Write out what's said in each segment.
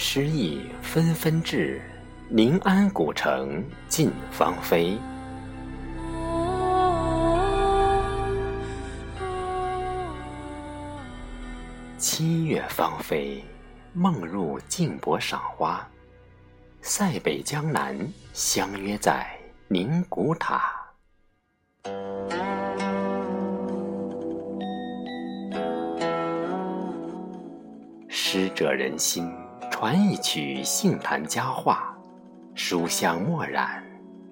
诗意纷纷至，宁安古城尽芳菲。七月芳菲，梦入镜泊赏花。塞北江南，相约在宁古塔。诗者人心，传一曲杏坛佳话，书香墨染，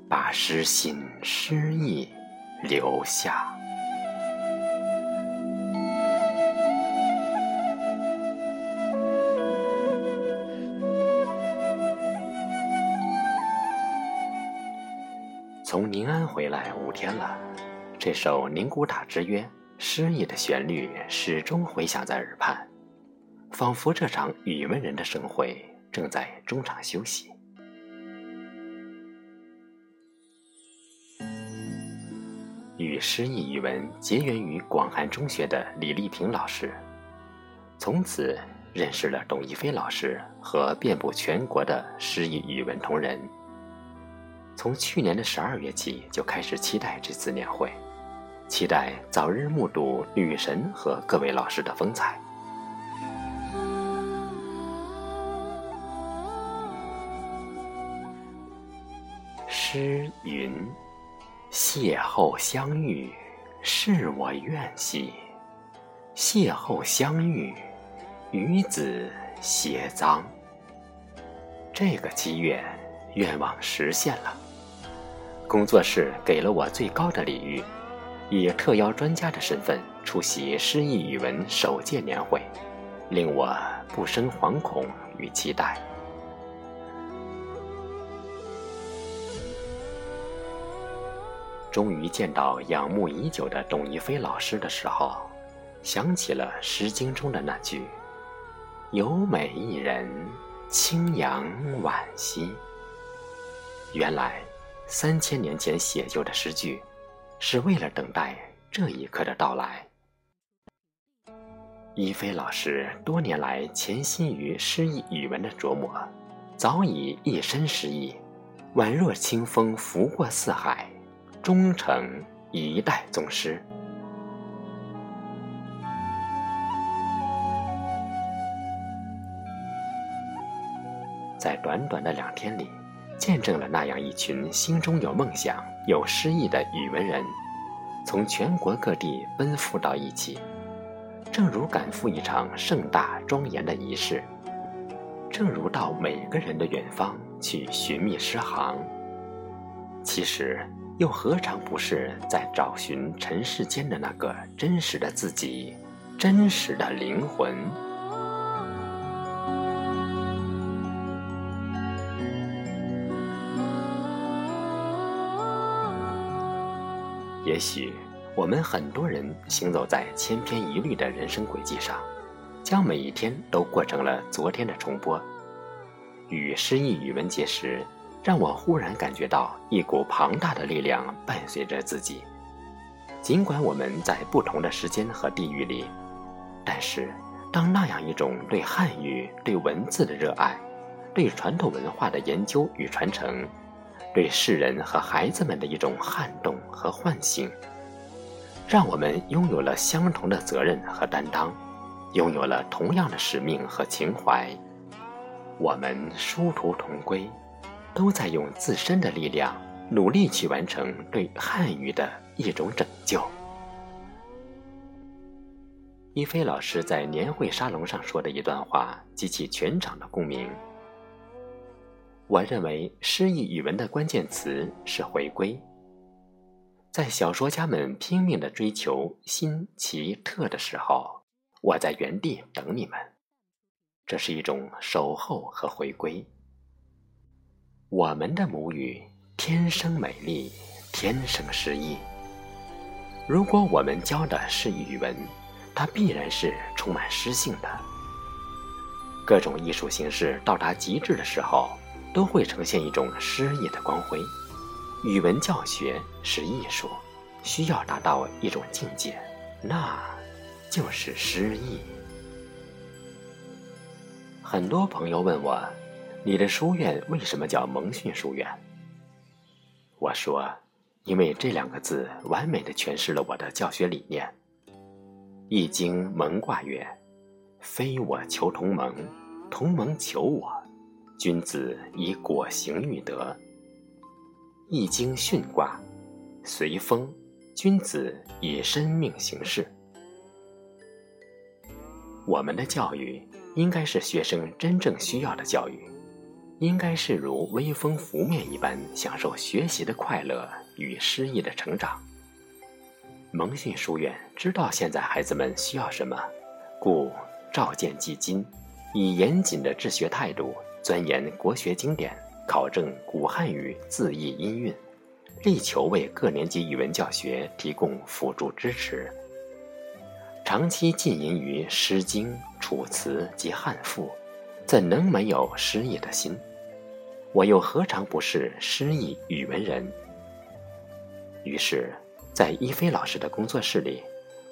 把诗心诗意留下。从宁安回来五天了，这首《宁古塔之约》诗意的旋律始终回响在耳畔。仿佛这场语文人的盛会正在中场休息。与诗意语文结缘于广汉中学的李丽萍老师，从此认识了董一飞老师和遍布全国的诗意语文同仁。从去年的十二月起，就开始期待这次年会，期待早日目睹女神和各位老师的风采。诗云：“邂逅相遇，是我愿兮；邂逅相遇，与子偕臧。”这个祈愿，愿望实现了。工作室给了我最高的礼遇，以特邀专家的身份出席诗意语文首届年会，令我不生惶恐与期待。终于见到仰慕已久的董一飞老师的时候，想起了《诗经》中的那句：“有美一人，清扬婉兮。”原来，三千年前写就的诗句，是为了等待这一刻的到来。一飞老师多年来潜心于诗意语文的琢磨，早已一身诗意，宛若清风拂过四海。终成一代宗师。在短短的两天里，见证了那样一群心中有梦想、有诗意的语文人，从全国各地奔赴到一起，正如赶赴一场盛大庄严的仪式，正如到每个人的远方去寻觅诗行。其实。又何尝不是在找寻尘世间的那个真实的自己，真实的灵魂？也许我们很多人行走在千篇一律的人生轨迹上，将每一天都过成了昨天的重播。与诗意语文结识。让我忽然感觉到一股庞大的力量伴随着自己。尽管我们在不同的时间和地域里，但是当那样一种对汉语、对文字的热爱，对传统文化的研究与传承，对世人和孩子们的一种撼动和唤醒，让我们拥有了相同的责任和担当，拥有了同样的使命和情怀，我们殊途同归。都在用自身的力量努力去完成对汉语的一种拯救。一飞老师在年会沙龙上说的一段话激起全场的共鸣。我认为诗意语文的关键词是回归。在小说家们拼命的追求新奇特的时候，我在原地等你们。这是一种守候和回归。我们的母语天生美丽，天生诗意。如果我们教的是语文，它必然是充满诗性的。各种艺术形式到达极致的时候，都会呈现一种诗意的光辉。语文教学是艺术，需要达到一种境界，那就是诗意。很多朋友问我，你的书院为什么叫蒙训书院？我说，因为这两个字完美的诠释了我的教学理念。《易经》蒙卦曰：“非我求同盟，同盟求我。君子以果行育德。”《易经》巽卦：“随风，君子以身命行事。”我们的教育。应该是学生真正需要的教育，应该是如微风拂面一般，享受学习的快乐与诗意的成长。蒙训书院知道现在孩子们需要什么，故照见基今，以严谨的治学态度，钻研国学经典，考证古汉语字义音韵，力求为各年级语文教学提供辅助支持。长期浸淫于《诗经》《楚辞》及汉赋，怎能没有诗意的心？我又何尝不是诗意语文人？于是，在一飞老师的工作室里，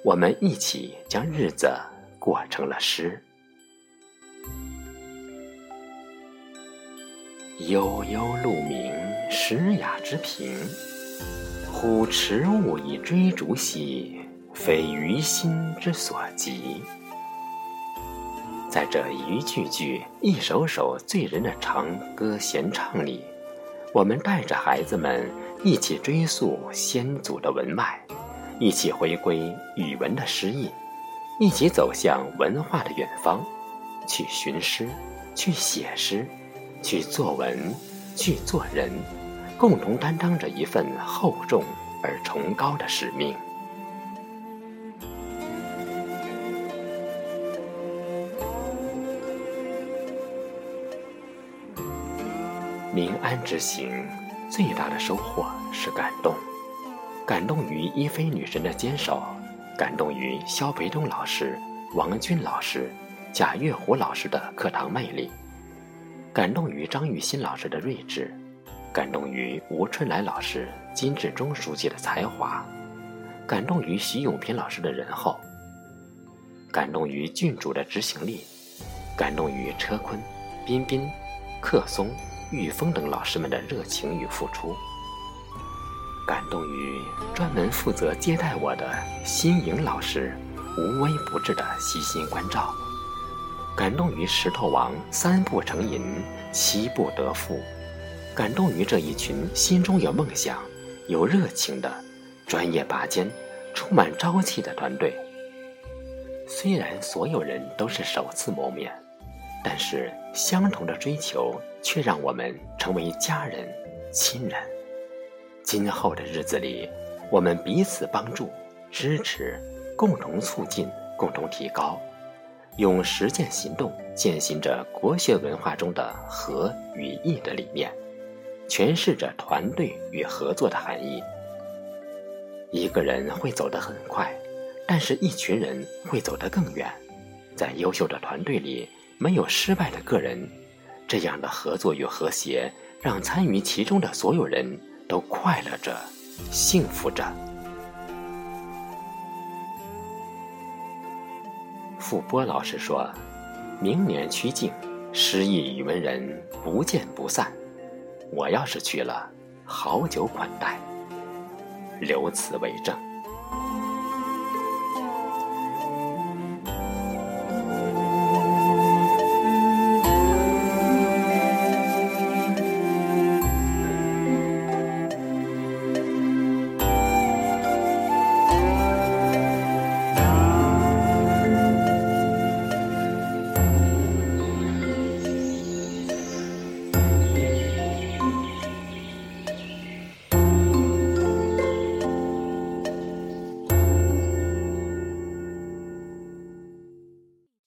我们一起将日子过成了诗。悠悠鹿鸣，石雅之平。虎驰物以追逐兮。非于心之所及。在这一句句、一首首醉人的长歌闲唱里，我们带着孩子们一起追溯先祖的文脉，一起回归语文的诗意，一起走向文化的远方，去寻诗，去写诗，去作文，去做人，共同担当着一份厚重而崇高的使命。民安之行，最大的收获是感动，感动于一菲女神的坚守，感动于肖培东老师、王军老师、贾月虎老师的课堂魅力，感动于张玉新老师的睿智，感动于吴春来老师、金志忠书记的才华，感动于徐永平老师的仁厚，感动于郡主的执行力，感动于车坤、彬彬、克松。玉峰等老师们的热情与付出，感动于专门负责接待我的新颖老师无微不至的悉心关照，感动于石头王三步成银七步得富，感动于这一群心中有梦想、有热情的专业拔尖、充满朝气的团队。虽然所有人都是首次谋面。但是，相同的追求却让我们成为家人、亲人。今后的日子里，我们彼此帮助、支持，共同促进、共同提高，用实践行动践行着国学文化中的和与义的理念，诠释着团队与合作的含义。一个人会走得很快，但是一群人会走得更远。在优秀的团队里。没有失败的个人，这样的合作与和谐，让参与其中的所有人都快乐着、幸福着。傅波老师说：“明年曲靖，诗意语文人不见不散。我要是去了，好酒款待，留此为证。”